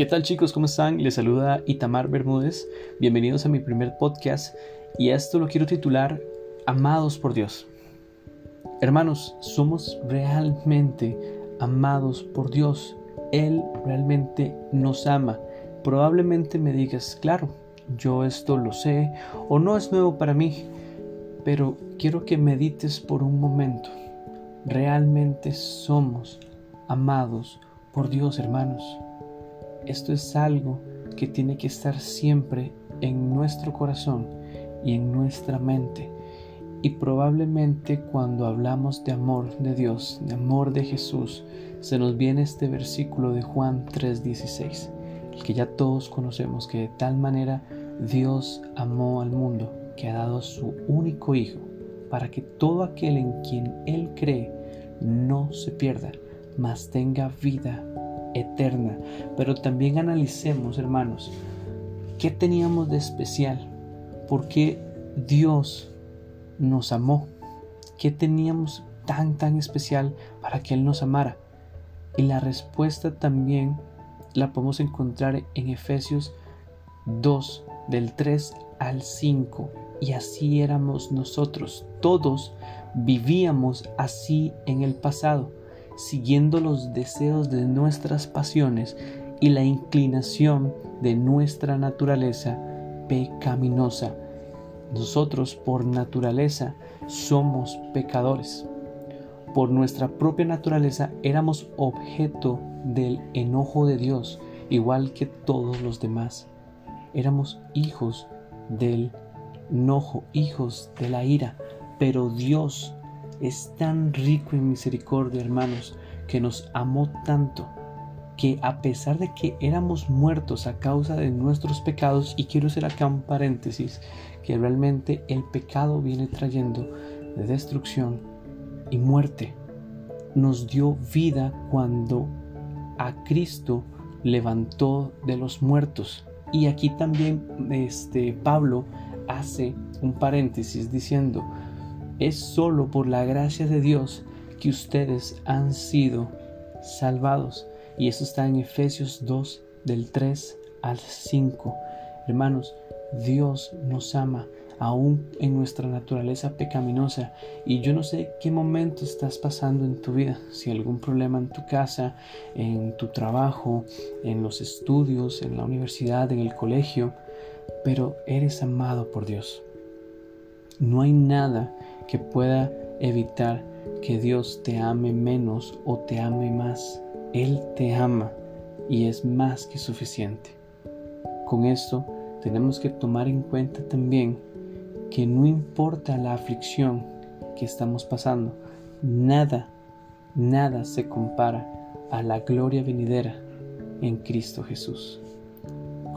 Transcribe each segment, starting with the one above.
¿Qué tal chicos? ¿Cómo están? Les saluda Itamar Bermúdez. Bienvenidos a mi primer podcast y esto lo quiero titular Amados por Dios. Hermanos, somos realmente amados por Dios. Él realmente nos ama. Probablemente me digas, claro, yo esto lo sé o no es nuevo para mí, pero quiero que medites por un momento. Realmente somos amados por Dios, hermanos. Esto es algo que tiene que estar siempre en nuestro corazón y en nuestra mente. Y probablemente cuando hablamos de amor de Dios, de amor de Jesús, se nos viene este versículo de Juan 3:16, el que ya todos conocemos, que de tal manera Dios amó al mundo que ha dado su único Hijo, para que todo aquel en quien Él cree no se pierda, mas tenga vida eterna. Pero también analicemos, hermanos, qué teníamos de especial, por qué Dios nos amó, qué teníamos tan, tan especial para que Él nos amara. Y la respuesta también la podemos encontrar en Efesios 2, del 3 al 5. Y así éramos nosotros, todos vivíamos así en el pasado siguiendo los deseos de nuestras pasiones y la inclinación de nuestra naturaleza pecaminosa. Nosotros por naturaleza somos pecadores. Por nuestra propia naturaleza éramos objeto del enojo de Dios, igual que todos los demás. Éramos hijos del enojo, hijos de la ira, pero Dios es tan rico en misericordia, hermanos, que nos amó tanto que a pesar de que éramos muertos a causa de nuestros pecados, y quiero hacer acá un paréntesis, que realmente el pecado viene trayendo de destrucción y muerte, nos dio vida cuando a Cristo levantó de los muertos. Y aquí también este Pablo hace un paréntesis diciendo, es solo por la gracia de Dios que ustedes han sido salvados. Y eso está en Efesios 2 del 3 al 5. Hermanos, Dios nos ama aún en nuestra naturaleza pecaminosa. Y yo no sé qué momento estás pasando en tu vida, si algún problema en tu casa, en tu trabajo, en los estudios, en la universidad, en el colegio, pero eres amado por Dios. No hay nada que pueda evitar que Dios te ame menos o te ame más. Él te ama y es más que suficiente. Con esto tenemos que tomar en cuenta también que no importa la aflicción que estamos pasando, nada, nada se compara a la gloria venidera en Cristo Jesús.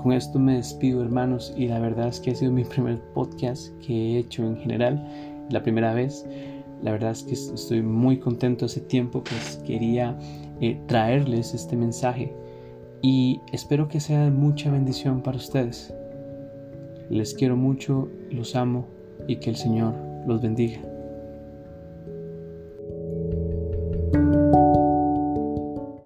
Con esto me despido hermanos y la verdad es que ha sido mi primer podcast que he hecho en general la primera vez. La verdad es que estoy muy contento hace tiempo, pues quería eh, traerles este mensaje y espero que sea de mucha bendición para ustedes. Les quiero mucho, los amo y que el Señor los bendiga.